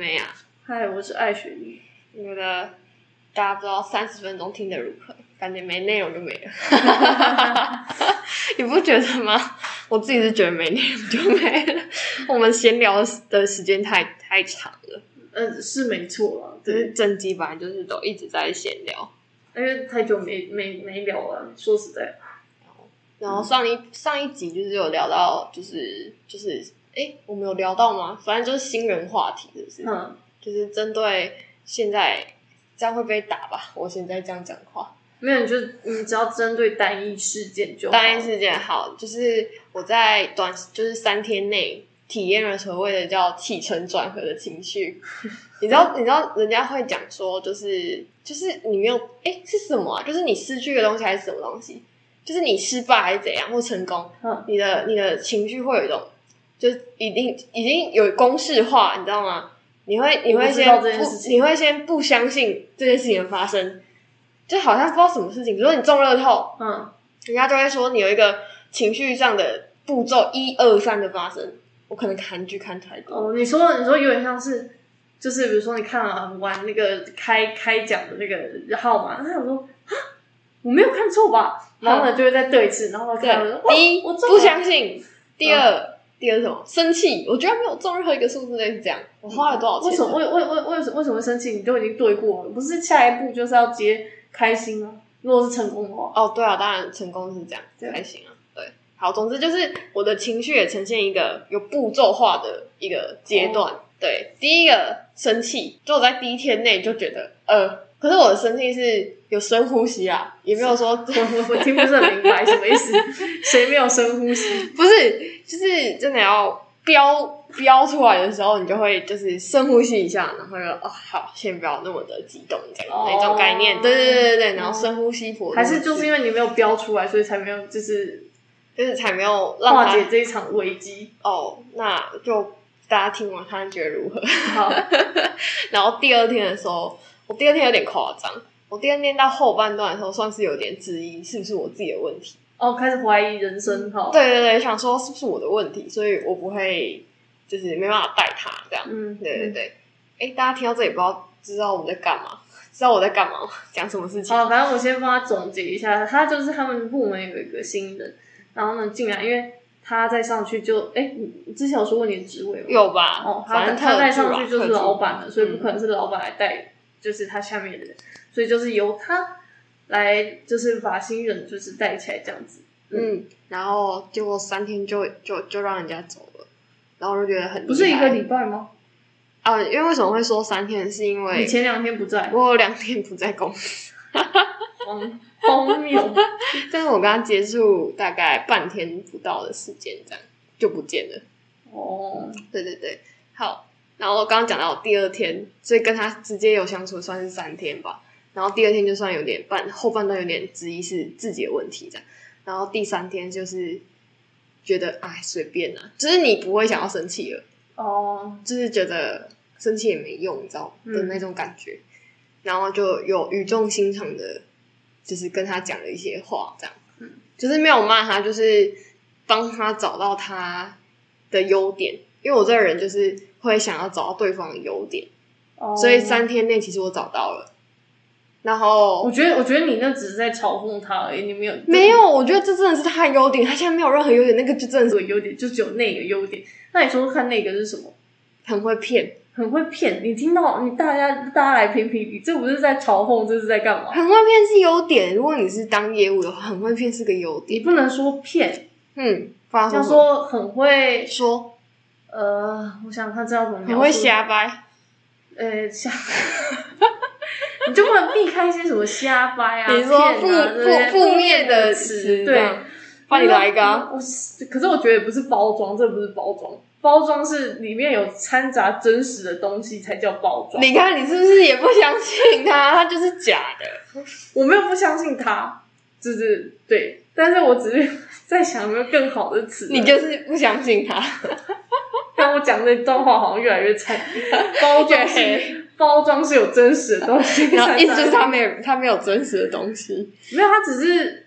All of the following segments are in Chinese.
美雅，嗨，我是爱雪莉。我觉得大家不知道三十分钟听得如何，感觉没内容就没了。你不觉得吗？我自己是觉得没内容就没了。我们闲聊的时间太太长了，嗯，是没错啦，就是对，整集本来就是都一直在闲聊。因为太久没没没聊了，说实在，然后上一上一集就是有聊到，就是就是，哎，我们有聊到吗？反正就是新人话题，是不是？嗯，就是针对现在这样会被打吧？我现在这样讲话，没有，你就你只要针对单一事件就好当然是件好，就是我在短就是三天内体验了所谓的叫起承转合的情绪。你知道，你知道人家会讲说，就是就是你没有哎是什么啊？就是你失去的东西还是什么东西？就是你失败还是怎样或成功？嗯你的你的情绪会有一种，就是一定已经有公式化，你知道吗？你会你会先不，你会先不相信这件事情的发生，就好像不知道什么事情，比如说你中乐透，嗯，人家都会说你有一个情绪上的步骤一二三的发生。我可能韩剧看太多，哦，你说你说有点像是，就是比如说你看了玩那个开开奖的那个号码，他想说啊，我没有看错吧？然后呢就会再对一次，然后他看第一哇我中不相信，第二、第二是什么？生气，我居然没有中任何一个数字类是这样，我花了多少钱？为什么为为为为什么为什么生气？你都已经对过了，不是下一步就是要接开心吗？如果是成功的话，哦，对啊，当然成功是这样，对开心啊，对。好，总之就是我的情绪也呈现一个有步骤化的一个阶段。对，第一个生气，就我在第一天内就觉得，呃，可是我的生气是有深呼吸啊，也没有说我我我听不是很明白什么意思，谁没有深呼吸？不是，就是真的要飙飙出来的时候，你就会就是深呼吸一下，然后就哦好，先不要那么的激动，这样、哦那种概念。对对对对对，然后深呼吸佛，还是就是因为你没有飙出来，所以才没有就是就是才没有化解这一场危机。哦，那就大家听完看觉得如何？好，然后第二天的时候，我第二天有点夸张，我第二天到后半段的时候，算是有点质疑是不是我自己的问题。哦，开始怀疑人生哈。，对对对，想说是不是我的问题，所以我不会就是没办法带他这样。嗯，对对对，哎、大家听到这里不知道知道我们在干嘛？知道我在干嘛吗？讲什么事情？好，反正我先帮他总结一下，他就是他们部门有一个新人，然后呢进来，因为他再上去就，哎，之前有说过你的职位吗？有吧？哦，他反正他再上去就是老板了，所以不可能是老板来带，就是他下面的人，所以就是由他来，就是把新人就是带起来这样子。嗯，然后结果三天就就就让人家走了，然后我就觉得很不是一个礼拜吗？啊，因为为什么会说三天？是因你为前两天不在，我有两天不在公司，荒荒谬。但是我跟他接触大概半天不到的时间，这样就不见了。哦，对对对，好。然后我刚刚讲到第二天，所以跟他直接有相处算是三天吧。然后第二天就算有点半后半段有点质疑是自己的问题这样。然后第三天就是觉得哎随便啦、就是你不会想要生气了，哦，就是觉得生气也没用，你知道嗯的那种感觉。然后就有语重心长的，就是跟他讲了一些话，这样，嗯就是没有骂他，就是帮他找到他的优点。因为我这个人就是会想要找到对方的优点，哦所以三天内其实我找到了。然后我觉得，我觉得你那只是在嘲讽他而已，你没有没有，我觉得这真的是他的优点，他现在没有任何优点，那个就真的是这个优点，就只有那个优点。那你说说看，那个是什么？很会骗，很会骗，你听到你大家大家来评评理，这不是在嘲讽，这是在干嘛？很会骗是优点。如果你是当业务的话，很会骗是个优点。你不能说骗，嗯，不然要说说很会，说呃，我想想看这要怎么描述？很会，瞎掰，呃，瞎，你就不能避开一些什么瞎掰啊、你说负负负面的的词词，对这样。帮你来一个啊我是，可是我觉得也不是包装，这不是包装，包装是里面有掺杂真实的东西才叫包装。你看你是不是也不相信他？他就是假的。我没有不相信他，就是对，但是我只是在想有没有更好的词。你就是不相信他，让我讲这段话好像越来越惨。包装是 包装是有真实的东西，然后意思就是他没没有他没有真实的东西。没有，他只是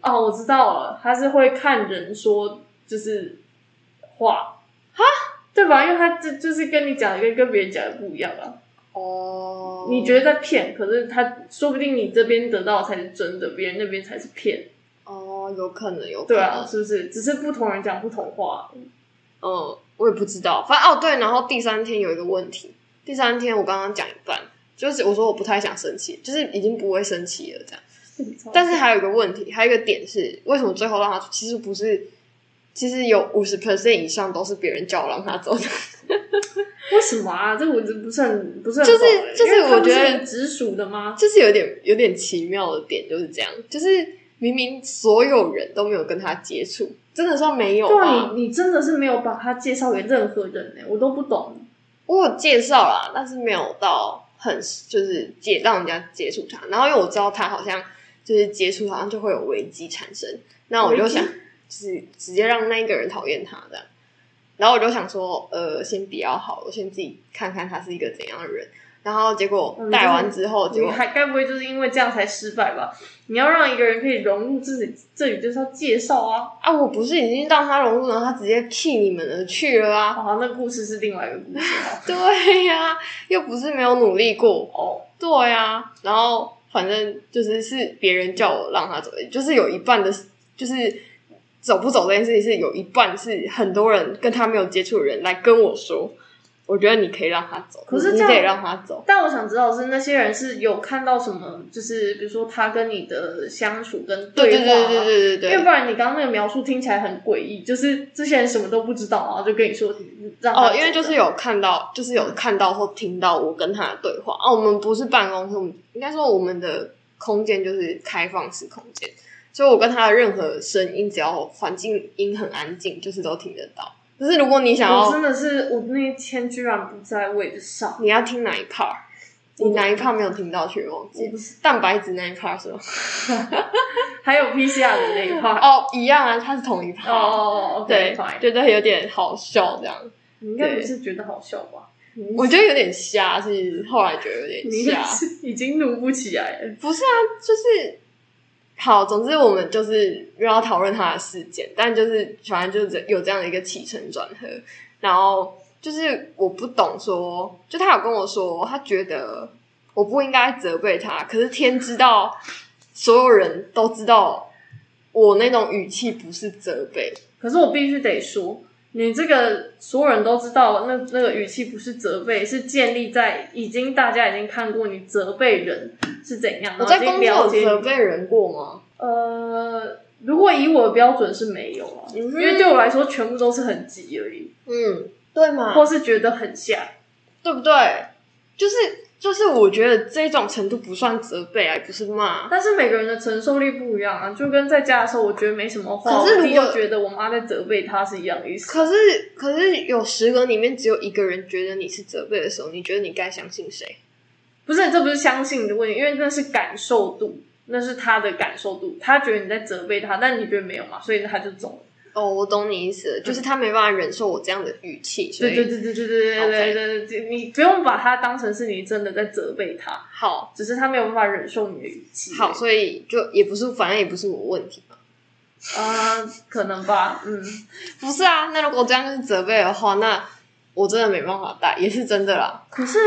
哦，我知道了，他是会看人说就是话，对吧？因为他这就是跟你讲的跟跟别人讲的不一样啊。哦，你觉得在骗，可是他说不定你这边得到才是真的，别人那边才是骗。哦，有可能，有可能，对啊，是不是？只是不同人讲不同话。嗯，我也不知道，反正哦对，然后第三天有一个问题，第三天我刚刚讲一半，就是我说我不太想生气，就是已经不会生气了这样。但是还有一个问题，还有一个点是，为什么最后让他其实不是，其实有五十 percent 以上都是别人叫我让他走的。为什么啊？这我这不是很不是很就是就是我觉得直属的吗？就是有点有点奇妙的点就是这样，就是明明所有人都没有跟他接触，真的算没有对啊，你你真的是没有把他介绍给任何人呢、我都不懂。我有介绍啦，但是没有到很就是接让人家接触他。然后因为我知道他好像就是接触，好像就会有危机产生，那我就想就是直接让那一个人讨厌他这样。然后我就想说，呃，先比较好，我先自己看看他是一个怎样的人。然后结果嗯带完之后，结果还该不会就是因为这样才失败吧？你要让一个人可以融入自己，这里就是要介绍啊。啊，我不是已经让他融入，了他直接替你们而去了啊？好，那故事是另外一个故事啊。对呀、又不是没有努力过。哦，对呀、然后反正就是是别人叫我让他走，就是有一半的，就是走不走这件事情是有一半是很多人跟他没有接触的人来跟我说，我觉得你可以让他走，可是这样你得让他走。但我想知道的是那些人是有看到什么，就是比如说他跟你的相处跟对对话吗对对对对对。因为不然你刚刚那个描述听起来很诡异，就是这些人什么都不知道，然后就跟你说让哦，因为就是有看到，就是有看到或听到我跟他的对话。哦，我们不是办公室，我们应该说我们的空间就是开放式空间，所以我跟他的任何声音，只要环境音很安静，就是都听得到。可是如果你想要我真的是我那一天居然不在位置上，你要听哪一 part？你哪一 part 没有听到去忘记蛋白质那一 part 是吗？还有 PCR 的那一 part。哦，一样啊，它是同一 part。哦哦哦，对觉得有点好笑这样。你应该不是觉得好笑吧？我觉得有点瞎，是后来觉得有点你瞎。已经努不起来了。不是啊，就是好，总之我们就是又要讨论他的事件，但就是反正就是有这样的一个起承转合，然后就是我不懂说，就他有跟我说，他觉得我不应该责备他，可是天知道，所有人都知道我那种语气不是责备，可是我必须得说，你这个所有人都知道，那那个语气不是责备，是建立在已经大家已经看过你责备人是怎样，我在工作有已经了解你责备人过吗？呃，如果以我的标准是没有啊，嗯因为对我来说全部都是很急而已，嗯，对吗？或是觉得很像。对不对？就是就是，我觉得这种程度不算责备啊，不是骂。但是每个人的承受力不一样啊，就跟在家的时候，我觉得没什么话，可是如果觉得我妈在责备他是一样的意思。可是可是有十个里面只有一个人觉得你是责备的时候，你觉得你该相信谁？不是，这不是相信的问题，因为那是感受度，那是他的感受度，他觉得你在责备他，但你觉得没有嘛，所以他就走了。哦，我懂你意思了，就是他没办法忍受我这样的语气，所以对对对对对对对对对对，你不用把他当成是你真的在责备他，好只是他没有办法忍受你的语气。好，所以就也不是，反正也不是我问题嘛。啊、可能吧，嗯，不是啊，那如果这样是责备的话，那我真的没办法带，也是真的啦。可是。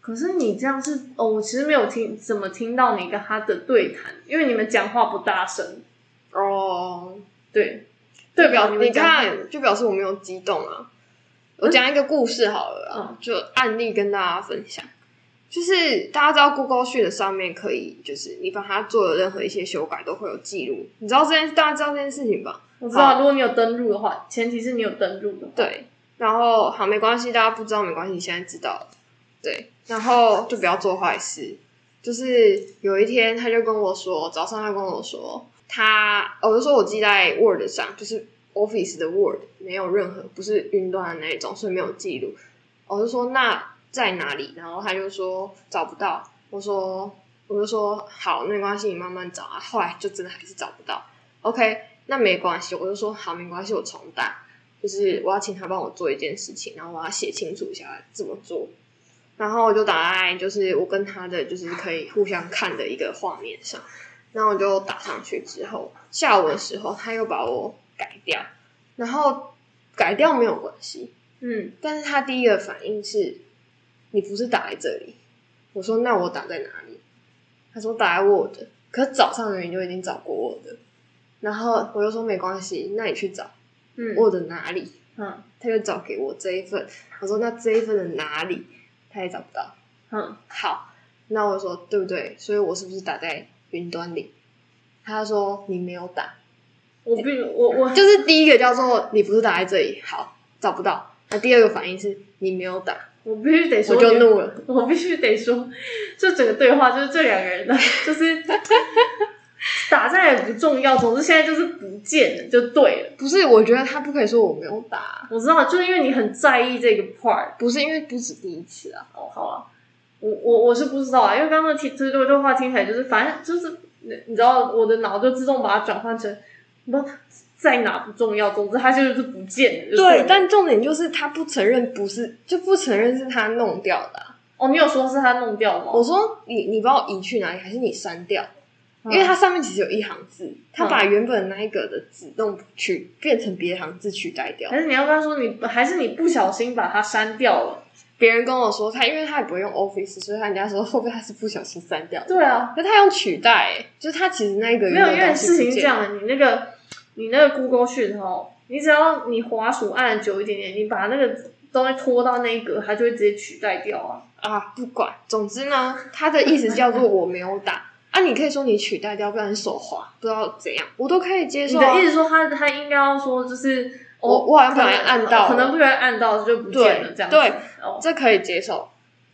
可是你这样是哦，我其实没有听怎么听到你跟他的对谈，因为你们讲话不大声，哦，对，对表你看，就表示我没有激动啊。我讲一个故事好了啊，嗯就案例跟大家分享。就是大家知道 Google Sheet 上面可以，就是你把它做的任何一些修改都会有记录。你知道这件，大家知道这件事情吧？我知道，如果你有登录的话，前提是你有登录的。对，然后好没关系，大家不知道没关系，现在知道了。对，然后就不要做坏事。就是有一天，他就跟我说，早上他跟我说，他我就说我记在 Word 上，就是 Office 的 Word 没有任何不是云端的那一种，所以没有记录。我就说那在哪里？然后他就说找不到。我说我就说好，没关系，你慢慢找啊。后来就真的还是找不到。OK，那没关系，我就说好，没关系，我重打。就是我要请他帮我做一件事情，然后我要写清楚一下怎么做。然后我就打在就是我跟他的就是可以互相看的一个画面上，然后我就打上去之后，下午的时候他又把我改掉，然后改掉没有关系，嗯但是他第一个反应是，你不是打在这里。我说那我打在哪里？他说打在 Word，可是早上的人就已经找过 Word，然后我就说没关系，那你去找嗯 Word 哪里？嗯他就找给我这一份，我说那这一份的哪里？他也找不到。嗯好，那我说对不对？所以我是不是打在云端里？他说你没有打，我必我我就是第一个叫做你不是打在这里，好找不到。那第二个反应是你没有打，我必须得说，我就怒了。我必须得说，这整个对话就是这两个人的，就是打在也不重要，总之现在就是不见了就对了。不是，我觉得他不可以说我没有打，我知道，就是因为你很在意这个 part。不是因为不止第一次啊。哦，好啊，我我我是不知道啊，因为刚刚听这对对话听起来就是，反正就是你你知道，我的脑就自动把它转换成，不在哪不重要，总之它就是不见了。就对，但重点就是他不承认，不是就不承认是他弄掉的啊、哦，你有说是他弄掉吗？我说你你把我移去哪里，还是你删掉？嗯因为它上面其实有一行字，他把原本那一个的字弄取变成别的行字取代掉。还是你要跟他说你，还是你不小心把它删掉了？别人跟我说他，因为他也不会用 Office，所以他人家说会不会他是不小心删掉的？对啊，可他用取代、欸，就是他其实那一个没有，因为事情是这样的，你那个你那个 Google 讯哦，你只要你滑鼠按久一点点，你把那个东西拖到那一格，它就会直接取代掉啊。啊，不管，总之呢，他的意思叫做我没有打 啊，你可以说你取代掉，不然手滑，不知道怎样，我都可以接受、啊。的意思说他他应该要说就是哦我我好像不小心按到可能不小心按到就不见了这样子。对哦，这可以接受，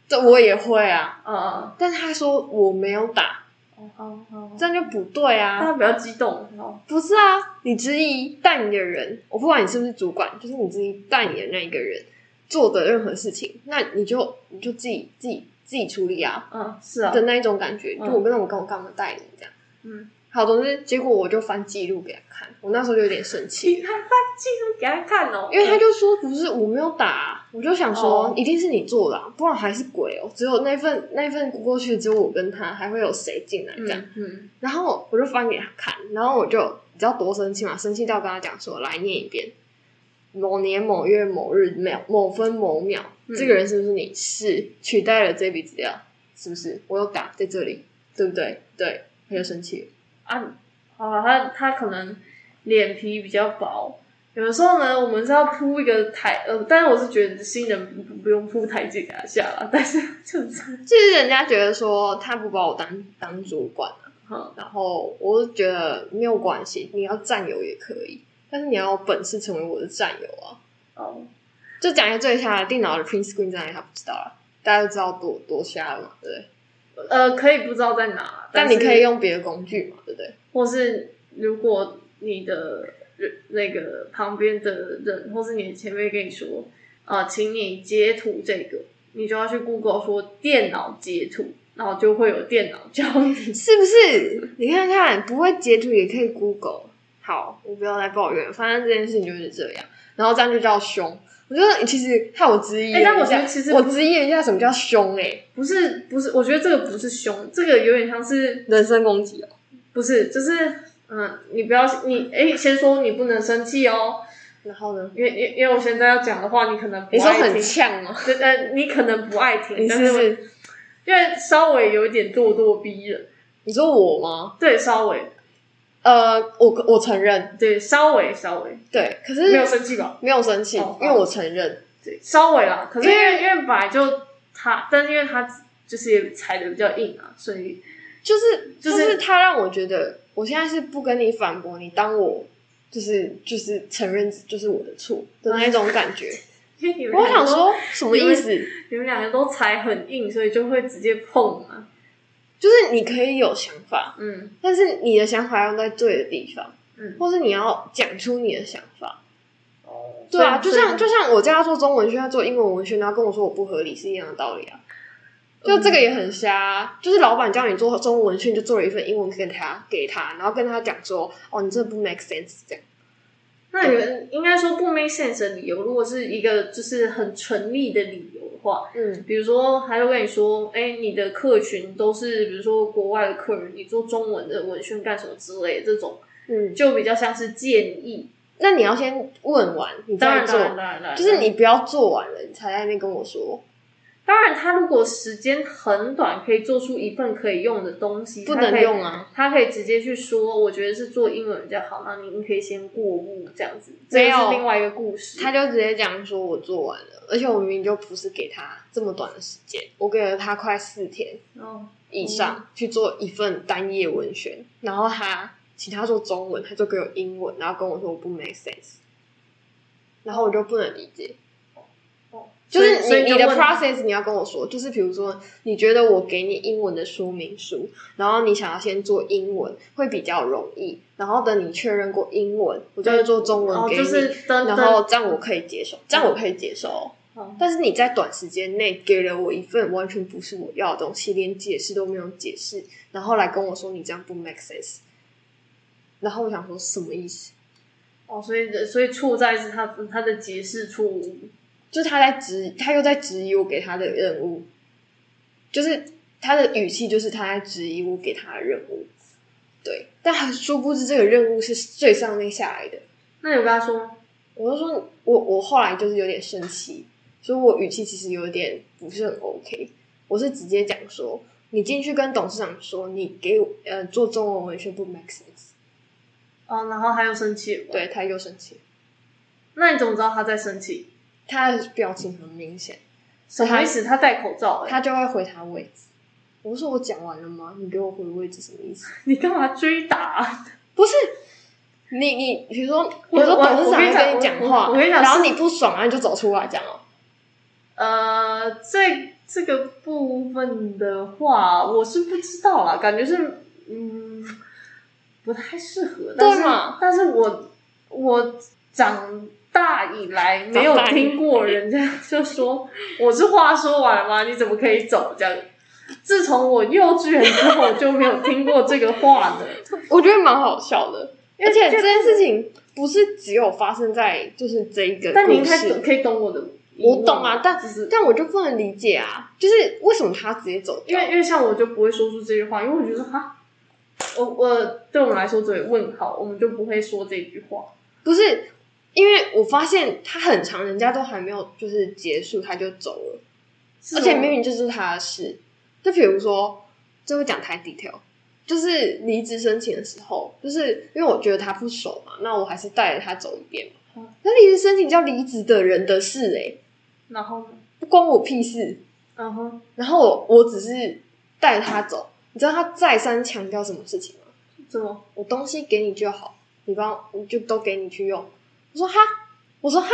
这我也会啊。嗯嗯但他说我没有打，哦哦哦，这样就不对啊。他比较激动哦。不是啊，你质疑带你的人，我不管你是不是主管，就是你质疑带你的那一个人做的任何事情，那你就你就自己自己自己处理啊嗯，是啊的，那一种感觉。嗯就我跟我跟我干嘛带你这样？嗯，好，总之结果我就翻记录给他看，我那时候就有点生气 你，还翻记录给他看哦，因为他就说不是我没有打啊、我就想说、哦一定是你做的、啊，不然还是鬼哦。只有那份那份过去只有我跟他，还会有谁进来这样？嗯嗯然后我就翻给他看，然后我就你知道多生气嘛？生气到跟他讲说，来念一遍，某年某月某日秒某分某秒，嗯这个人是不是你？是取代了这笔资料，是不是？我有打在这里，对不对？对，他就生气了。啊，好了，他他可能脸皮比较薄。有的时候呢，我们是要铺一个台，呃，但是我是觉得新人不不不用铺台阶给他下了，但是就是，就是人家觉得说他不把我当当主管啊，嗯，然后我就觉得没有关系，你要战友也可以，但是你要有本事成为我的战友啊。哦，就讲一下最瞎的，电脑的 print screen 在哪里他不知道了，大家都知道多多瞎了嘛，对不对？呃，可以不知道在哪，是但你可以，用别的工具嘛，对不对？或是如果你的人那个旁边的人，或是你的前辈跟你说，啊、请你截图这个，你就要去 Google 说电脑截图，然后就会有电脑教你。是不是？你看看，不会截图也可以 Google。好，我不要再抱怨了，反正这件事情就是这样。然后这样就叫凶。我觉得其实害我质疑哎但我觉得其实我质疑了一下什么叫凶、欸，不是不是，我觉得这个不是凶，这个有点像是人身攻击哦。不是就是嗯，你不要你哎，先说你不能生气哦，然后呢？因为因为因为我现在要讲的话，你可能不你说很，呛吗？对呃，你可能不爱听，但是？因为稍微有一点咄咄逼人，你说我吗？对，稍微呃，我我承认，对稍微稍微对，可是没有生气吧？没有生气，哦因为我承认。对，稍微啦。可是因因为因为本来就他，但是因为他就是也踩的比较硬啊，所以就是就就是是他让我觉得，我现在是不跟你反驳，你当我就是就是承认就是我的错的那一种感觉。因为你们我想说什么意思？你们两个都踩很硬，所以就会直接碰啊。就是你可以有想法，嗯但是你的想法要在对的地方，嗯，或是你要讲出你的想法。哦，对啊，就像就像我叫他做中文学，他做英文文学，然后跟我说我不合理是一样的道理啊。就这个也很瞎啊、就是老板叫你做中文文训，就做了一份英文给他给他，然后跟他讲说，哦，你这不 make sense 这样。那你们应该说不 make sense 的理由，如果是一个就是很纯利的理由嗯，比如说他就跟你说，哎，你的客群都是比如说国外的客人，你做中文的文宣干什么之类的这种，嗯，就比较像是建议，那你要先问完，你再做当然当，然当然当然，就是你不要做完了，你才在那边跟我说，当然，他如果时间很短，可以做出一份可以用的东西，不能用啊。他可以直接去说，我觉得是做英文比较好，那你可以先过目这样子，这没有是另外一个故事。他就直接讲说我做完了，而且我明明就不是给他这么短的时间，我给了他快四天哦，以上去做一份单页文宣，然后他请他做中文，他就给我英文，然后跟我说我不 make sense，然后我就不能理解。哦就是你你的 process 你要跟我说，就是比如说你觉得我给你英文的说明书，然后你想要先做英文会比较容易，然后等你确认过英文，我就会做中文哦，给你，就是等然后这样我可以接受，这样我可以接受但是你在短时间内给了我一份完全不是我要的东西，连解释都没有解释，然后来跟我说你这样不 make sense，然后我想说什么意思？哦，所以所以错在是他他的解释错误。就是他在质，他又在质疑我给他的任务，就是他的语气就是他在质疑我给他的任务，对，但他殊不知这个任务是最上面下来的，那你跟他说，我就说我我后来就是有点生气，所以我语气其实有点不是很 OK，我是直接讲说，你进去跟董事长说，你给我呃做中文文学不 make sense，哦，然后他又生气了，，对，他又生气，那你怎么知道他在生气？他的表情很明显，什么意思？他戴口罩、欸，他就会回他位置。我说我讲完了吗？你给我回位置什么意思？你干嘛追打、啊？不是你你比如说，比我如说我董事长我跟你讲话，我我跟你讲然后你不爽，然后你就走出来讲哦。呃，这这个部分的话，我是不知道啦，感觉是嗯不太适合。但是对嘛但是我我长大以来没有听过人家就说我是话说完了吗？你怎么可以走这样？自从我幼稚园之后就没有听过这个话的。我觉得蛮好笑的，而且这件事情不是只有发生在就是这一个但你应该可以懂我的，我懂啊，但只是但我就不能理解啊，就是为什么他直接走掉？因为因为像我就不会说出这句话，因为我觉得哈，我我对我们来说只有问号，我们就不会说这句话。不是，因为我发现他很长，人家都还没有就是结束他就走了，而且明明就是他的事。就比如说，这会讲太 detail，就是离职申请的时候，就是因为我觉得他不熟嘛，那我还是带着他走一遍嘛嗯。那离职申请叫离职的人的事、欸，然后呢？不关我屁事。嗯哼，然后我我只是带着他走，你知道他再三强调什么事情吗？什么？我东西给你就好，你帮我就都给你去用。我说哈，我说哈，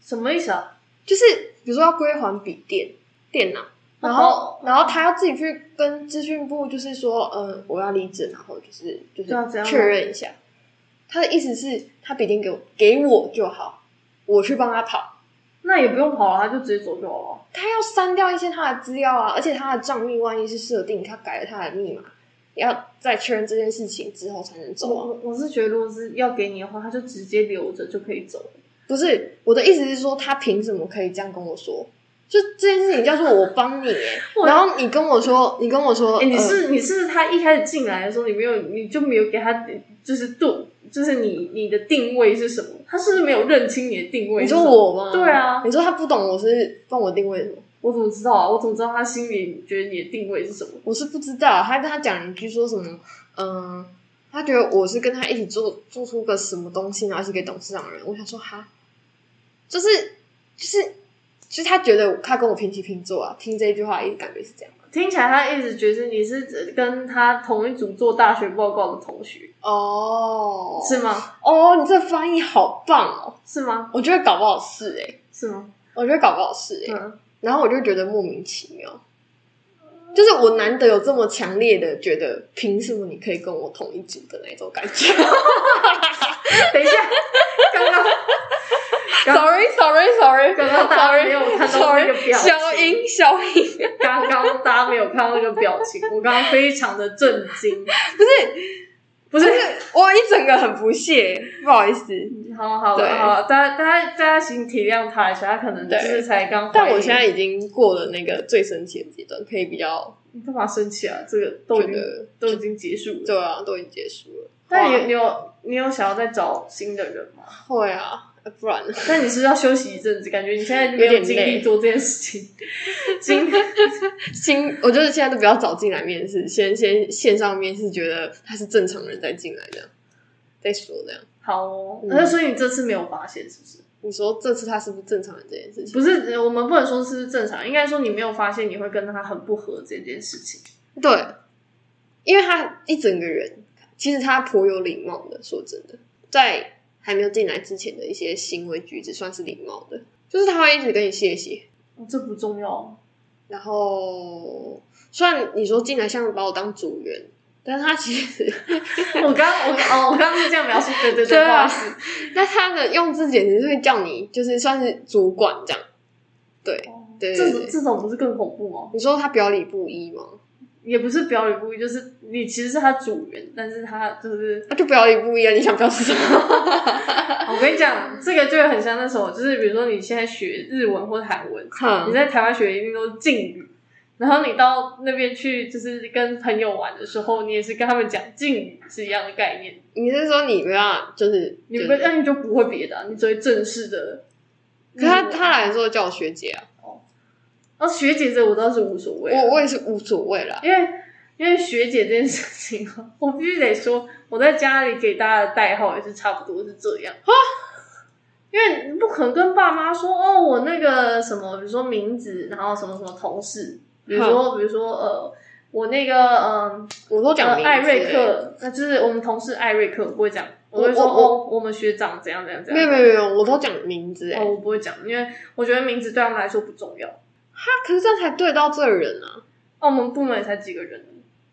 什么意思啊？就是比如说要归还笔电、电脑，然后、哦然后他要自己去跟资讯部，就是说，呃，我要离职，然后就是就是确认一下。他的意思是，他笔电给我给我就好，我去帮他跑。那也不用跑了，他就直接走就好了。他要删掉一些他的资料啊，而且他的账密万一是设定他改了他的密码，要在确认这件事情之后才能走啊。我我是觉得，如果是要给你的话，他就直接留着就可以走了。不是我的意思是说，他凭什么可以这样跟我说？就这件事情叫做我帮你 然后你跟我说，你跟我说，哎、你呃是、你是他一开始进来的时候，你没有你就没有给他就是度，就是你你的定位是什么？他是不是没有认清你的定位你？说我吗？对啊你说他不懂我是帮我定位什么？我怎么知道啊？我怎么知道他心里觉得你的定位是什么？我是不知道，他跟他讲一句说什么，嗯、他觉得我是跟他一起做做出个什么东西，然后是给董事长的人。我想说哈，就是就是就是他觉得他跟我平起平坐啊，听这一句话一直感觉是这样。听起来他一直觉得你是跟他同一组做大学报告的同学，哦是吗？哦，你这翻译好棒哦！是吗？我觉得搞不好是诶、是吗？我觉得搞不好是诶、嗯，然后我就觉得莫名其妙，就是我难得有这么强烈的觉得，凭什么你可以跟我同一组的那种感觉 等一下，刚刚刚？Sorry Sorry Sorry，刚刚大家没有看到那个表情消音消音，刚刚大家没有看到那个表情，我刚刚非常的震惊。不是不是，我一整个很不屑，不好意思。好好对好，大家大家大家请体谅他一下，他可能就是才刚。但我现在已经过了那个最生气的阶段，可以比较你干嘛生气啊？这个都已经都已经结束了。对啊，都已经结束了。但你你有你有想要再找新的人吗？会啊，呃不然呢但你是不是要休息一阵子，感觉你现在没有精力做这件事情。精 新，我就是现在都不要找进来面试，先先线上面试，觉得他是正常人再进来这样，再说这样。好哦，嗯那所以你这次没有发现是不是？你说这次他是不是正常人这件事情？不是，我们不能说是正常，应该说你没有发现你会跟他很不合这件事情。对，因为他一整个人，其实他颇有礼貌的。说真的，在还没有进来之前的一些行为举止算是礼貌的，就是他会一直跟你谢谢。哦这不重要，然后虽然你说进来像把我当组员，但是他其实 我刚我哦，我刚刚是这样描述，对对 对啊不好意思。那他的用字简直是会叫你就是算是主管这样。对对这对对，种这种不是更恐怖吗？你说他表里不一吗？也不是表里不一，就是你其实是他主人，但是他就是他就表里不一啊！你想表示什么？我跟你讲，这个就很像那时候，就是比如说你现在学日文或韩文，你在台湾学一定都是敬语，然后你到那边去就是跟朋友玩的时候，你也是跟他们讲敬语是一样的概念，你是说你不要就是你不就是那你就不会别的啊、你只会正式的。可他他来的时候叫我学姐啊，哦，学姐这我倒是无所谓啊，我我也是无所谓啦。因为因为学姐这件事情啊，我必须得说，我在家里给大家的代号也是差不多是这样啊。因为你不可能跟爸妈说哦，我那个什么，比如说名字，然后什么什么同事，比如说比如说呃，我那个嗯我都讲艾瑞欸，克，那就是我们同事艾瑞克，我不会讲，我会说我我哦，我们学长怎样怎样怎样。没有没有没有，我都讲名字哎、哦，我不会讲，因为我觉得名字对他们来说不重要。哈可是这样才对到这人啊！哦，我们部门也才几个人，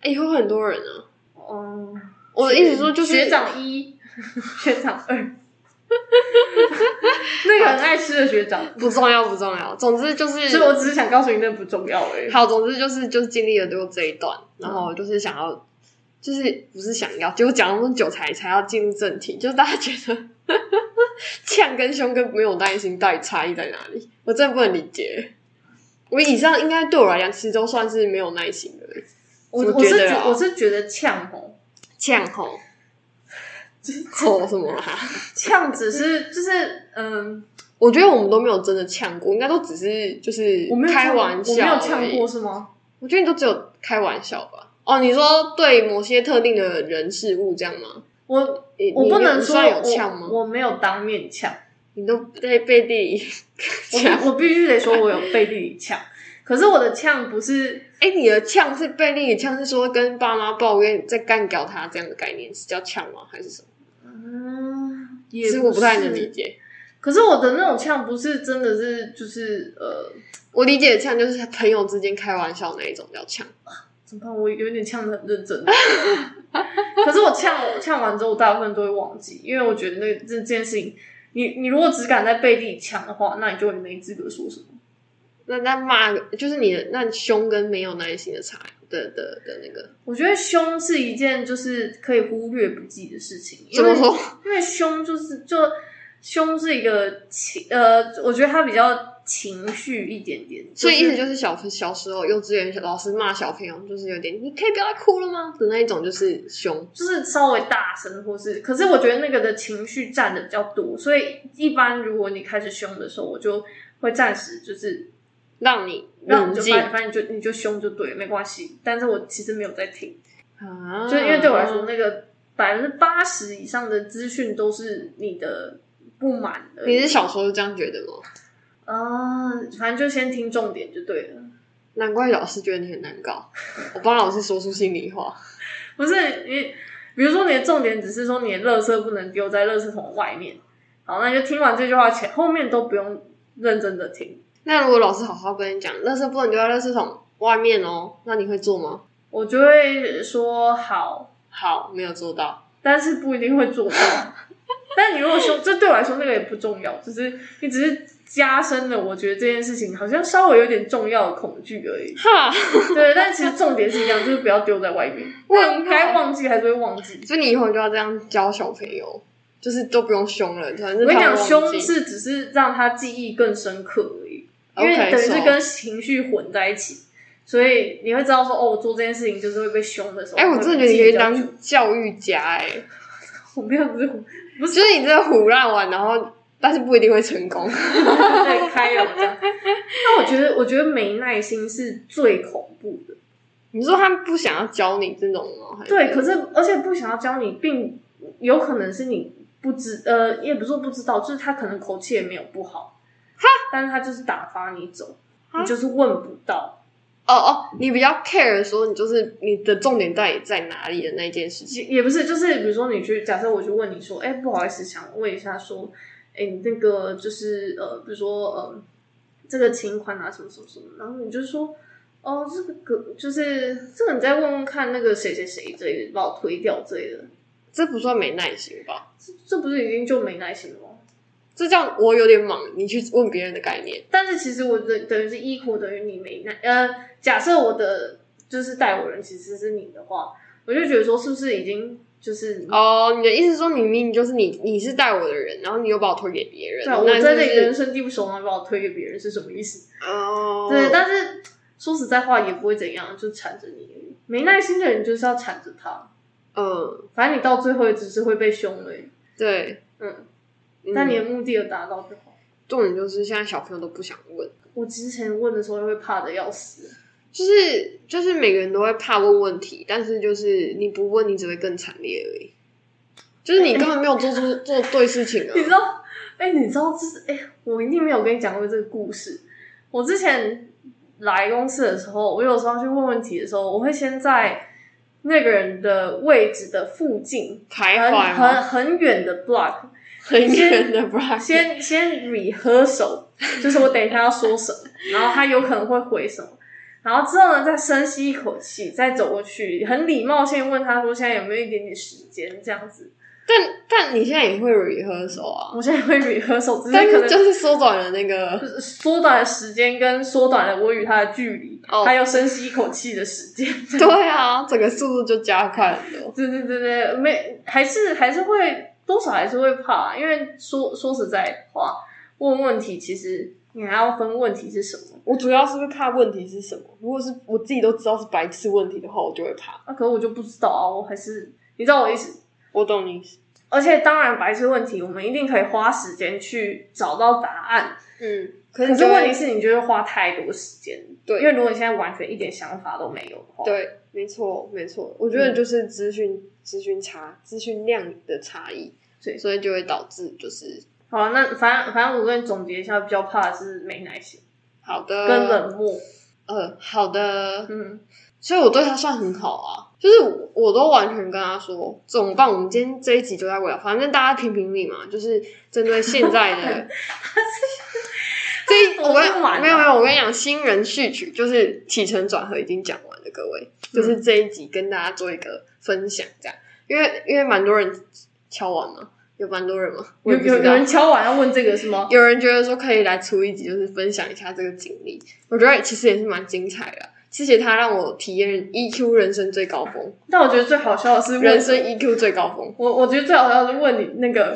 哎以后很多人啊。嗯，我的意思说就是学长一，学长二，那个很爱吃的学长，不重要不重要，总之就是，所以我只是想告诉你，那不重要而已。好，总之就是就是经历了最后这一段，然后就是想要，就是不是想要，结果讲那么久才才要进入正题，就是大家觉得 呛跟凶跟没有耐心到底差异在哪里？我真的不能理解。我以上应该对我来讲，其实都算是没有耐心的我我我是我是觉得呛吼，呛吼，吼什么啦？呛只是就是嗯，我觉得我们都没有真的呛过，应该都只是就是我没有开玩笑，我没有呛过。是吗？我觉得你都只有开玩笑吧？哦，你说对某些特定的人事物这样吗？我我不能说你有呛吗？我我没有当面呛，你都在背地里呛。必我必须得说我有背地里呛，可是我的呛不是哎、你的呛是背地里呛，是说跟爸妈抱怨在干掉他这样的概念，是叫呛吗？还是什么？其实我不太能理解。可是我的那种呛不是真的是就是呃，我理解的呛就是朋友之间开玩笑那一种叫呛。怎么办？我有点呛的很认真。可是我呛呛完之后，我大部分都会忘记，因为我觉得那个这这件事情，你你如果只敢在背地里呛的话，那你就会没资格说什么。那那骂就是你的那凶跟没有耐心的差的的的那个我觉得凶是一件就是可以忽略不计的事情，因为怎么说？因为凶就是就凶是一个情呃，我觉得它比较情绪一点点，所以意是思就是小小时候幼稚园老师骂小朋友，就是有点你可以不要再哭了吗的那一种，就是凶。就是稍微大声，或是，可是我觉得那个的情绪占的比较多，所以一般如果你开始凶的时候，我就会暂时就是让你让你就反反正你就你就凶就对了，没关系。但是我其实没有在听，啊就因为对我来说，那个百分之八十以上的资讯都是你的不满的。你是小时候就这样觉得吗？啊、反正就先听重点就对了。难怪老师觉得你很难搞。我帮老师说出心里话。不是你，比如说你的重点只是说你的垃圾不能丢在垃圾桶外面，好，那就听完这句话前后面都不用认真的听。那如果老师好好跟你讲，垃圾不能丢在垃圾桶外面哦，那你会做吗？我就会说好，好，没有做到。但是不一定会做到。但你如果说这对我来说那个也不重要，只是你只是加深了我觉得这件事情好像稍微有点重要的恐惧而已。哈，对，但其实重点是一样，就是不要丢在外面。问号该忘记还是会忘记。所以你以后就要这样教小朋友，就是都不用凶了，反正我跟你讲，凶是只是让他记忆更深刻因为等于是跟情绪混在一起，所以你会知道说，哦，我做这件事情就是会被凶的时候。哎、我真的觉得你可以当教育家哎、我没有不是，不是就是你这个胡乱玩，然后但是不一定会成功。对开了这样。那我觉得，我觉得没耐心是最恐怖的。你说他不想要教你这种吗？对，可是而且不想要教你，并有可能是你不知，呃，也不是说不知道，就是他可能口气也没有不好，但是他就是打发你走，你就是问不到。哦哦，你比较 care 说你就是你的重点到底在哪里的那件事情。也也不是，就是比如说你去，假设我去问你说，哎、不好意思，想问一下，说，哎、你那个就是呃，比如说呃，这个情款啊，什么什么什么，然后你就说，哦，这个个就是这个，你再问问看那个谁谁谁之类的，把我推掉之类的，这不算没耐心吧？这这不是已经就没耐心了吗？这叫我有点忙，你去问别人的概念。但是其实我等等于是 equal 等于你没耐，呃，假设我的就是带我人其实是你的话，我就觉得说是不是已经就是哦，你的意思是说你明明就是你，你是带我的人，然后你又把我推给别人，对啊，我那在这里人生地不熟，然后把我推给别人是什么意思？哦，对，但是说实在话也不会怎样，就缠着你。没耐心的人就是要缠着他，嗯，反正你到最后也只是会被凶而已。对，嗯，嗯但你的目的有达到就好。重点就是现在小朋友都不想问，我之前问的时候也会怕的要死，就是就是每个人都会怕问问题，但是就是你不问，你只会更惨烈而已。就是你根本没有做出做对事情啊！你知道？哎、你知道这是哎、我一定没有跟你讲过这个故事。我之前来公司的时候，我有时候去问问题的时候，我会先在那个人的位置的附近，徘很徊吗？很很远的 block，很远的 b r 先先 rehearsal，就是我等一下要说什么，然后他有可能会回什么，然后之后呢，再深吸一口气，再走过去，很礼貌性问他说现在有没有一点点时间这样子。但但你现在也会 rehearsal 啊，我现在会 rehearsal，只是可能就是缩短了那个缩短了时间，跟缩短了我与他的距离，哦还有深吸一口气的时间。对啊，整个速度就加快很多。对对对对，没还是还是会多少还是会怕，因为说说实在话，问问题其实你还要分问题是什么。我主要是会怕问题是什么，如果是我自己都知道是白痴问题的话，我就会怕。啊，可是我就不知道啊，我还是你知道我的意思。我懂你意思。而且当然，白痴问题我们一定可以花时间去找到答案。嗯，可可是问题是，你就会花太多时间。对因为如果你现在完全一点想法都没有的话，对，没错，没错。我觉得就是资讯资讯差、资讯量的差异，对所以就会导致就是好了，那反正反正我跟你总结一下，比较怕的是没耐心好的跟冷漠。呃好的，嗯，所以我对他算很好啊，就是我我都完全跟他说怎么办，我们今天这一集就在聊，反正大家评评理嘛，就是针对现在的 这一我跟没有没有，我跟你讲，新人序曲就是起承转合已经讲完了，各位，就是这一集跟大家做一个分享，这样，因为因为蛮多人敲完嘛，有蛮多人嘛，有有有人敲完要问这个是吗？有人觉得说可以来出一集，就是分享一下这个经历，我觉得其实也是蛮精彩的啊。谢谢他让我体验 EQ 人生最高峰，但我觉得最好笑的是人生 EQ 最高峰。我我觉得最好笑的是问你那个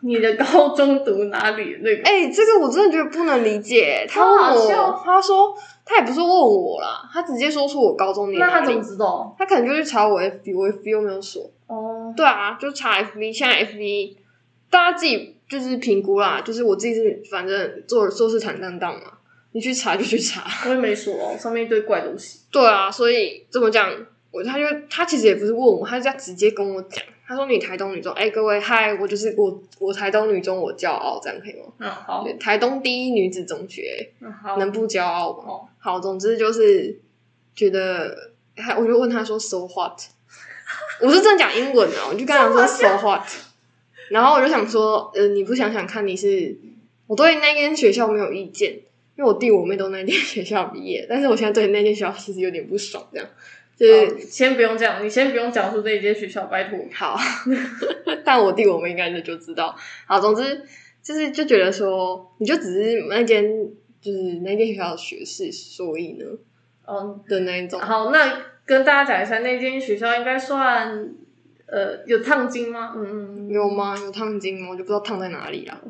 你的高中读哪里的那个。哎、这个我真的觉得不能理解。他好问我，他说他也不是问我啦，他直接说出我高中念哪里那他怎么。知道？他可能就去查我 FB，我 FB 又没有锁。哦，对啊，就查 FB，现在 FB 大家自己就是评估啦，就是我自己是反正做做事坦荡荡嘛，你去查就去查。我也没锁哦，上面一堆怪东西。对啊，所以这么讲？我他就他其实也不是问我，他是要直接跟我讲。他说：“你台东女中，哎、各位嗨，我就是我，我台东女中，我骄傲，这样可以吗？嗯，好，台东第一女子中学，嗯好，能不骄傲吗？好，好，总之就是觉得，还我就问他说 “so what”，我是真的讲英文的，我就跟他说 “so what”，然后我就想说，呃，你不想想看，你是我对那间学校没有意见，因为我弟我妹都那间学校毕业，但是我现在对那间学校其实有点不爽，这样就是先不用讲，你先不用讲出这一间学校，拜托。好，但我弟我们应该就就知道。好，总之就是就觉得说，你就只是那间就是那间学校的学士，所以呢嗯，的那一种。好，那跟大家讲一下，那间学校应该算呃有烫金吗？嗯有吗？有烫金吗？我就不知道烫在哪里啦。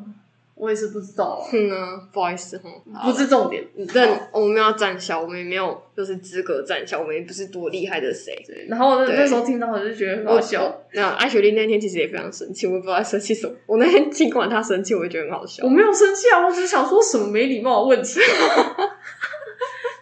我也是不知道啊，哼啊，不好意思哈，不是重点。但我们要站校，我们也没有就是资格站校，我们也不是多厉害的谁。然后我那那时候听到我就觉得很好笑，那艾雪莉那天其实也非常生气，我也不知道她生气什么。我那天尽管她生气，我也觉得很好笑我。没有生气啊，我只是想说什么没礼貌的问题。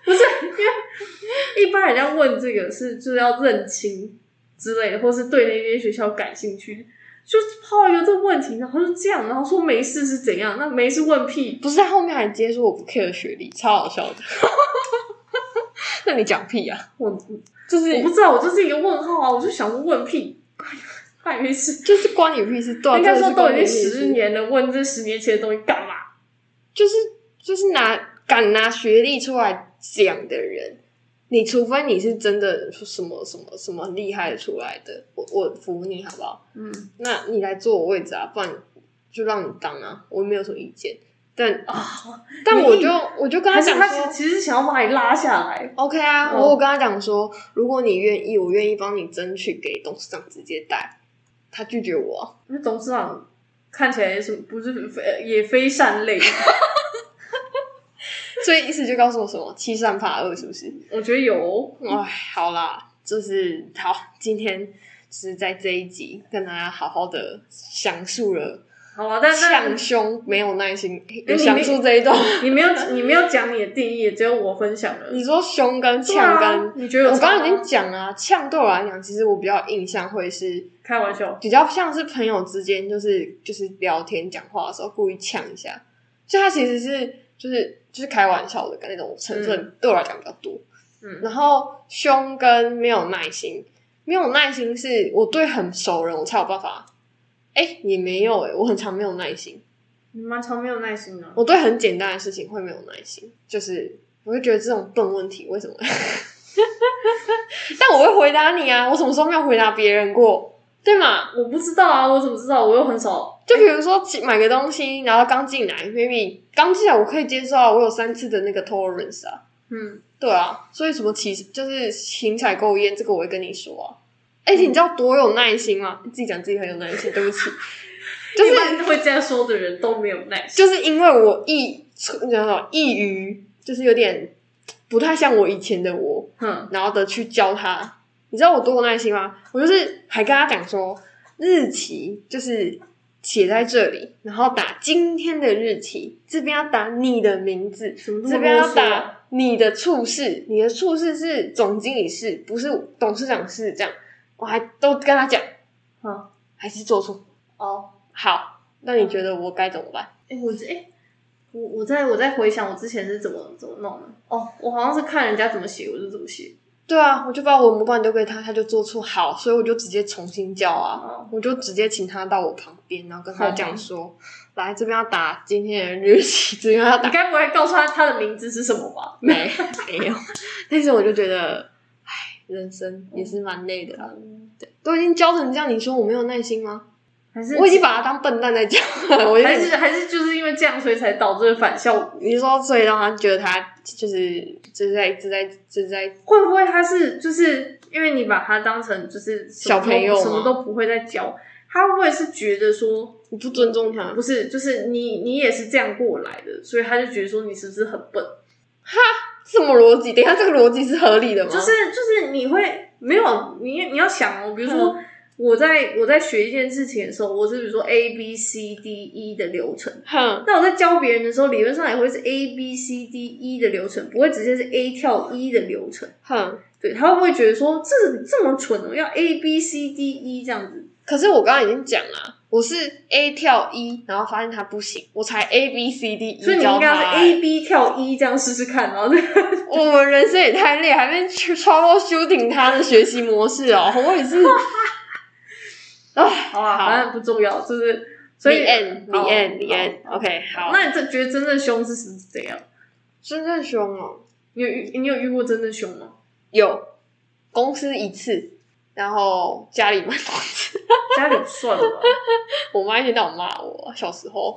不是因为一般人家问这个是就是要认清之类的，或是对那间学校感兴趣，就是抛一个这个问题，然后就这样，然后说没事是怎样？那没事问屁，不是他后面还接说我不 care 学历，超好笑的。那你讲屁啊？我就是我不知道，我就是一个问号啊！我就想说问屁，快 没事。就是关你屁事，对啊，应该说都已经十，年了，问这十年前的东西干嘛？就是就是拿敢拿学历出来讲的人，你除非你是真的什么什么什么很厉害出来的，我我服你好不好？嗯，那你来坐我位置啊，不然就让你当啊，我没有什么意见。但啊，但我就我就跟他讲说其实想要把你拉下来。，OK 啊，嗯我有跟他讲说，如果你愿意，我愿意帮你争取给董事长直接带。他拒绝我啊、因为董事长看起来也是不是非也非善类，所以意思就告诉我什么欺善怕恶，是不是？我觉得有哦哎，好啦，就是好，今天就是在这一集跟大家好好的详述了好啊，但但呛胸没有耐心你详述这一段。你没有你没有讲你的定义，只有我分享了。你说胸跟对呛跟，啊，你觉得有我刚刚已经讲了、啊，呛对我来讲，其实我比较印象会是开玩笑，比较像是朋友之间，就是就是聊天讲话的时候故意呛一下，就他其实是就是就是开玩笑的那种成分，对我来讲比较多。嗯然后凶跟没有耐心，没有耐心是我对很熟人我才有办法。哎、也没有哎、我很常没有耐心。你蛮常没有耐心的。我对很简单的事情会没有耐心，就是我会觉得这种笨问题为什么？但我会回答你啊，我什么时候没有回答别人过？对嘛？我不知道啊，我怎么知道？我又很少。就比如说买个东西，然后刚进来，maybe 刚进来我可以接受啊，我有三次的那个 tolerance 啊，嗯，对啊，所以什么起就是行采购验，这个我会跟你说啊。而且你知道多有耐心吗？自己讲自己很有耐心，对不起，就是会这样说的人都没有耐心。就是因为我易叫什么易于，就是有点不太像我以前的我，哼，然后的去教他。你知道我多有耐心吗？我就是还跟他讲说，日期就是写在这里，然后打今天的日期，这边要打你的名字，这边要打你的处事，你的处事是总经理室，不是董事长室，这样我还都跟他讲，嗯，还是做错。哦，好，那你觉得我该怎么办？哎、我这哎、我我在我在回想我之前是怎么怎么弄的。哦，我好像是看人家怎么写，我就怎么写。对啊，我就把我模板丢给他，他就做错好，所以我就直接重新教啊，哦，我就直接请他到我旁边，然后跟他讲说，来这边要打今天的日期，这边要打你打该不会告诉他他的名字是什么吧？没没有，但是我就觉得，唉，人生也是蛮累的啦。对，都已经教成这样，你说我没有耐心吗？还是我已经把他当笨蛋在教了，我还是还是就是因为这样，所以才导致反效果。你说，所以让他觉得他就是就是在就是在就是在会不会他是就是因为你把他当成就是小朋友什么都不会再教，他会不会是觉得说你不尊重他不，是，就是你你也是这样过来的，所以他就觉得说你是不是很笨？哈什么逻辑？等一下，这个逻辑是合理的吗？就是就是你会没有你你要想哦，比如说。我在我在学一件事情的时候，我是比如说 A B C D E 的流程，哼，那我在教别人的时候，理论上也会是 A B C D E 的流程，不会直接是 A 跳 E 的流程。哼。对他会不会觉得说这这么蠢哦，要 A B C D E 这样子？可是我刚刚已经讲了，我是 A 跳 E，，然后发现他不行，我才 A B C D E 所以你、应该是欸 A B 跳 E 这样试试看，然后再我们人生也太累，还没去 trouble shooting 他的学习模式哦，我也是。啊，好啊，反正不重要，就是所以 the end the 好 end the 好 end OK 好。那你这觉得真正凶是是怎样？真正凶哦，你有遇你有遇过真正凶吗？有公司一次，然后家里蛮多次，家里算了吧，我妈一天到晚骂我。小时候，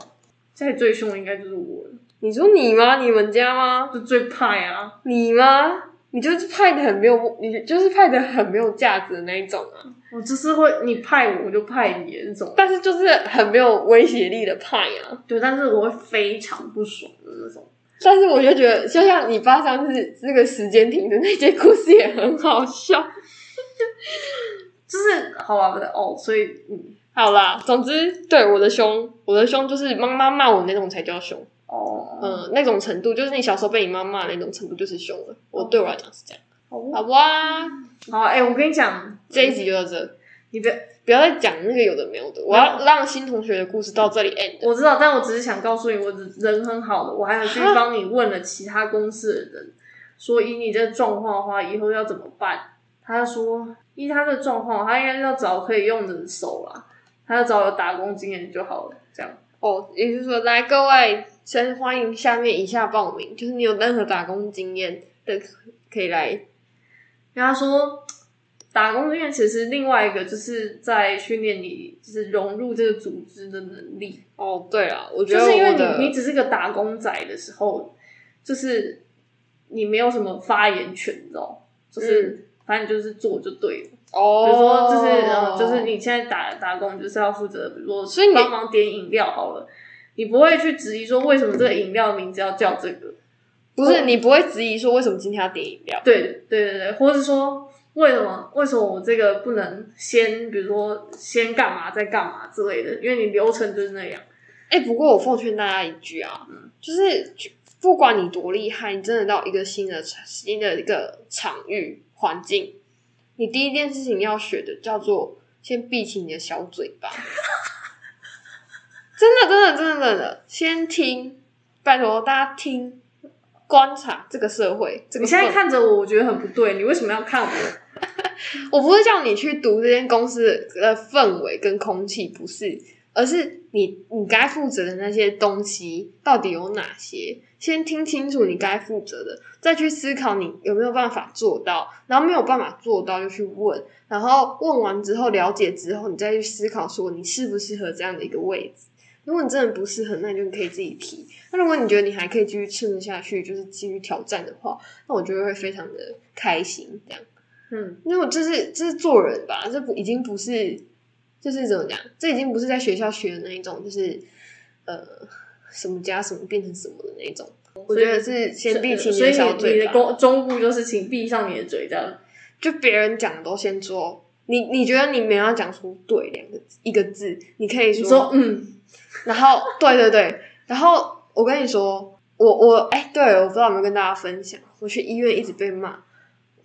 家里最凶的应该就是我了，你说你吗？你们家吗？就最派啊。你吗？你就是派的很没有，你就是派的很没有价值的那一种啊。我就是会你派我我就派你那种。但是就是很没有威胁力的派啊。对，但是我会非常不爽的那种。但是我就觉得，就像你爸上次这个时间停的那件故事也很好笑。就是好吧，不对哦，所以嗯，好啦，总之对我的凶，我的凶就是妈妈骂我那种才叫凶。哦，嗯，那种程度就是你小时候被你妈骂那种程度就是凶了。我哦对我来讲是这样，好好吧？好，哎、我跟你讲，这一集就到这，你的不要再讲那个有的没有的。我要让新同学的故事到这里 end。我知道，但我只是想告诉你，我人很好的，我还有去帮你问了其他公司的人，说以你这状况的话，以后要怎么办？他说，依他的状况，他应该要找可以用的手啦，他要找有打工经验就好了，这样。哦，也就是说，来各位，先欢迎下面以下报名，就是你有任何打工经验的，可以来。跟他说，打工经验其实另外一个就是在训练你，就是融入这个组织的能力。哦，对啊，我觉得就是因为你你只是个打工仔的时候，就是你没有什么发言权，你知道？就是、反正你就是做就对了。哦，比如说，就是呃，就是你现在打打工，就是要负责，比如说，所以你帮忙点饮料好了，你不会去质疑说为什么这个饮料名字要叫这个？不是你不会质疑说为什么今天要点饮料？对对对对，或者说为什么为什么我这个不能先，比如说先干嘛再干嘛之类的？因为你流程就是那样。哎、不过我奉劝大家一句啊，就是不管你多厉害，你真的到一个新的新的一个场域环境，你第一件事情要学的叫做先闭起你的小嘴巴。真的，真的，真的，真的，先听，拜托大家听，观察这个社会。这个你现在看着我，我觉得很不对，你为什么要看我？我不是叫你去读这间公司的氛围跟空气，不是，而是你你该负责的那些东西到底有哪些，先听清楚你该负责的，再去思考你有没有办法做到，然后没有办法做到就去问，然后问完之后了解之后，你再去思考说你适不适合这样的一个位置。如果你真的不适合，那你就可以自己提。那如果你觉得你还可以继续撑得下去，就是继续挑战的话，那我觉得会非常的开心。这样。嗯，因为我这是这是做人吧，这不已经不是，就是怎么讲，这已经不是在学校学的那一种，就是呃什么加什么变成什么的那一种。我觉得是先闭起你的小你的嘴巴，中中部就是请闭上你的嘴，这样。就别人讲的都先说。你你觉得你没有要讲出对两个字一个字，你可以你说嗯，然后对对对，然后我跟你说，我我哎，对，我不知道有没有跟大家分享，我去医院一直被骂，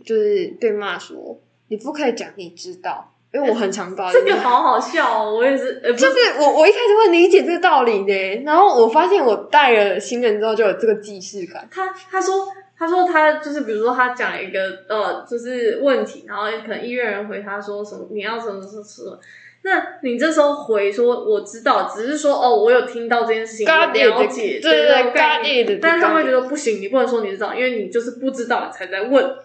就是被骂说你不可以讲你知道，因为我很常报 这个好好笑哦，我也是，就是是我我一开始会理解这个道理呢，然后我发现我带了新人之后就有这个既视感，他他说他说他就是比如说他讲一个呃就是问题，然后可能医院人回他说什么你要什么什么什么。那你这时候回说我知道，只是说哦，我有听到这件事情，了解，对对对对概念但是他们会觉得不行，你不能说你知道，因为你就是不知道，你才在问。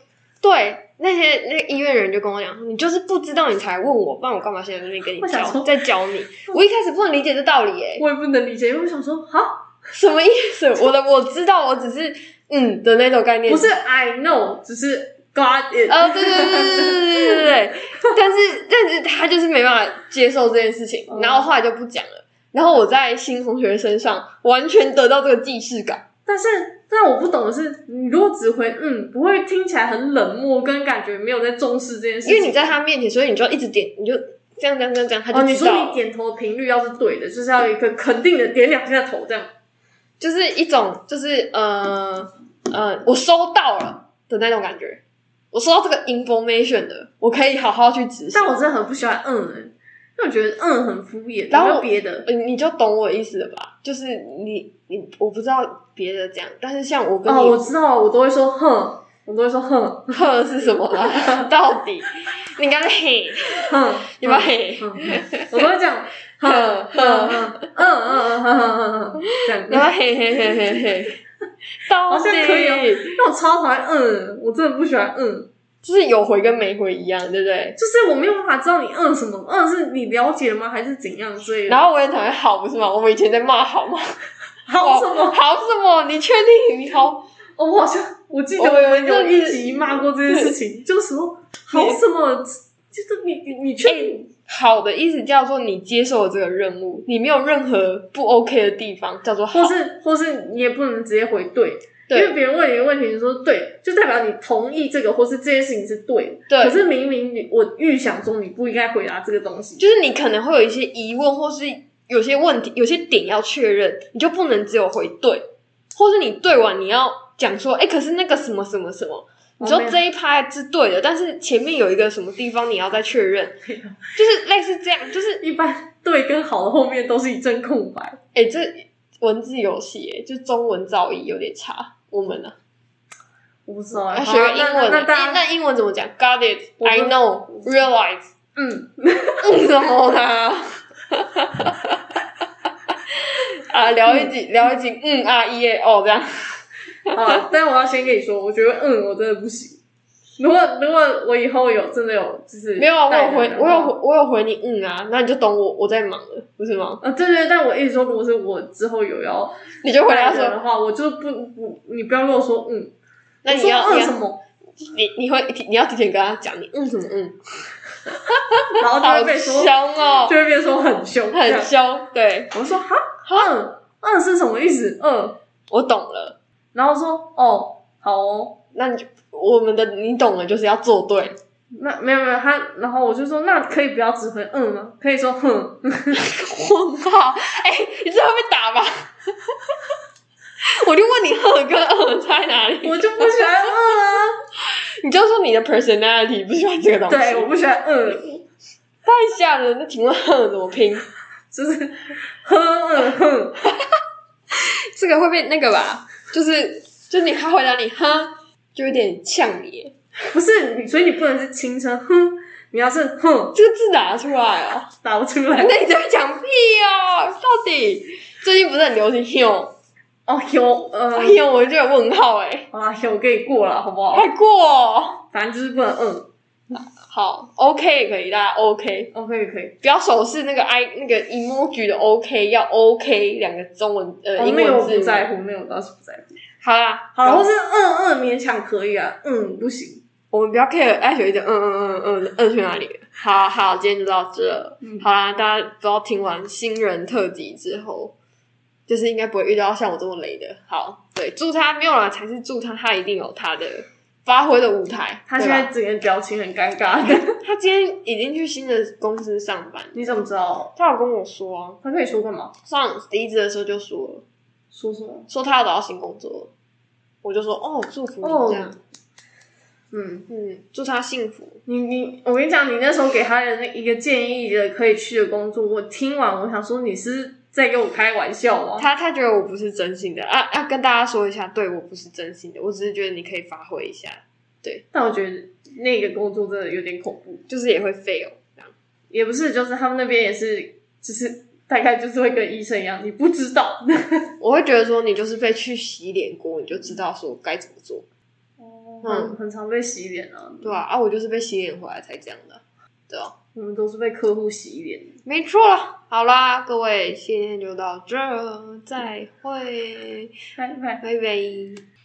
对，那些那个医院人就跟我讲，你就是不知道你才问我，不然我干嘛现在在那边跟你教，在教你？我一开始不能理解这道理，哎，我也不能理解，因为我想说，哈，什么意思？我的我知道，我只是嗯的那种概念，不是 I know，只是 got it。哦，对对对对对对对对对，但是但是他就是没办法接受这件事情，然后后来就不讲了。然后我在新同学身上完全得到这个既视感，但是，但我不懂的是，你如果只回嗯，不会听起来很冷漠，跟感觉没有在重视这件事情。因为你在他面前，所以你就一直点，你就这样这样这样这样，他哦，你就知道你点头的频率要是对的，就是要一个肯定的点两下头，这样。就是一种就是呃呃，我收到了的那种感觉。我收到这个 information 的，我可以好好去执行。但我真的很不喜欢嗯、欸，因为我觉得嗯很敷衍，然后别的。呃你就懂我意思了吧？就是你你我不知道别的这样，但是像我跟你哦，我知道，我都会说哼，我都会说哼哼是什么啦？到底你刚才嘿，哼，你把嘿，我都会这样，哼哼哼，嗯嗯嗯哼哼哼哼，这样。然后嘿嘿嘿嘿嘿，到 好底像可以哦，因为我超讨厌嗯，我真的不喜欢嗯。就是有回跟没回一样，对不对？就是我没有办法知道你嗯什么，嗯是你了解吗，还是怎样之类的。然后我也讨厌好，不是吗？我们以前在骂好吗？好什么？好什么？你确定你好？哦，我好像我记得我有一集骂过这件事情，就是说好什么就是你你你确定好的意思叫做你接受了这个任务，你没有任何不 OK 的地方，叫做好。或。是或是你也不能直接回对，因为别人问你的问题，你说对，就代表你同意这个，或是这件事情是对的。对。可是明明你我预想中你不应该回答这个东西，就是你可能会有一些疑问，或是有些问题、有些点要确认，你就不能只有回对，或是你对完你要讲说，哎、可是那个什么什么什么，你说这一拍是对的，但是前面有一个什么地方你要再确认，就是类似这样，就是一般对跟好的后面都是一阵空白。哎、这文字游戏，哎，就中文造诣有点差，我们呢、我不知道。啊，要学个英文。那那那英文怎么讲？Got it, I know, realize，嗯，嗯什么啦？啊，聊一集，聊一集，嗯啊一耶哦，这样。好啊，但我要先跟你说，我觉得嗯，我真的不行。如果如果我以后有真的有就是没有啊，我有回我有回我有回你嗯啊，那你就懂我我在忙了，不是吗？啊，对对，但我一直说，如果是我之后有要你就回答说，的话，我就不不，你不要跟我说嗯，那你要嗯什么，你你会你要提前跟他讲，你嗯什么嗯，然后就会被说，凶哦。就，会变说很凶，很凶，对。我说哈？嗯嗯是什么意思？嗯，我懂了，然后说哦好哦，那你就我们的你懂了，就是要做对，那没有没有他，然后我就说那可以不要只回嗯吗？可以说哼，问号，哎、你这会被打吧？我就问你哼跟嗯在哪里？我就不喜欢嗯啊，你就说你的 personality 不喜欢这个东西，对，我不喜欢嗯，太吓人。那请问哼怎么拼？就是哼嗯哼，这个会被那个吧？就是就你他回答你哈，就有点呛你。不是你，所以你不能是轻声哼，你要是哼这个字打得出来哦？打不出来那你在讲屁哦？到底最近不是很流行 hill 哦有呃，hill，我就有问号哎，好啦，有给过了，好不好？快过哦反正就是不能嗯好 OK 也可以，大家 OK。，OK 也可以。不要手势那个 i 那个 emoji 的 OK，要 OK 两个中文呃、英文字。不在乎，没有我倒是不在乎。好啦，好，不要或是嗯嗯勉强可以啊，嗯不行。我们不要 care 艾雪一点嗯嗯嗯嗯嗯去哪里了？好好，今天就到这了。嗯好啦，大家不知道听完新人特辑之后，就是应该不会遇到像我这么雷的。好，对，祝他没有啦，才是祝他，他一定有他的发挥的舞台。他现在整个表情很尴尬的，他今天已经去新的公司上班，你怎么知道？他有跟我说啊，他跟你说干嘛？上离职的时候就说了，说什么？说他要找到新工作了，我就说哦，祝福你哦这样，嗯，嗯，祝他幸福。你你，我跟你讲，你那时候给他的那一个建议的可以去的工作，我听完我想说你是在跟我开玩笑吗？他他觉得我不是真心的啊，啊跟大家说一下，对我不是真心的，我只是觉得你可以发挥一下，对但我觉得那个工作真的有点恐怖，就是也会 fail 这样。也不是，就是他们那边也是，就是大概就是会跟医生一样，你不知道。我会觉得说你就是被去洗脸过，你就知道说该怎么做，哦，嗯很很常被洗脸啊，对啊、啊？我就是被洗脸回来才这样的，对啊，我们都是被客户洗脸。没错。好啦，各位，今天就到这儿，再会，拜拜。拜拜。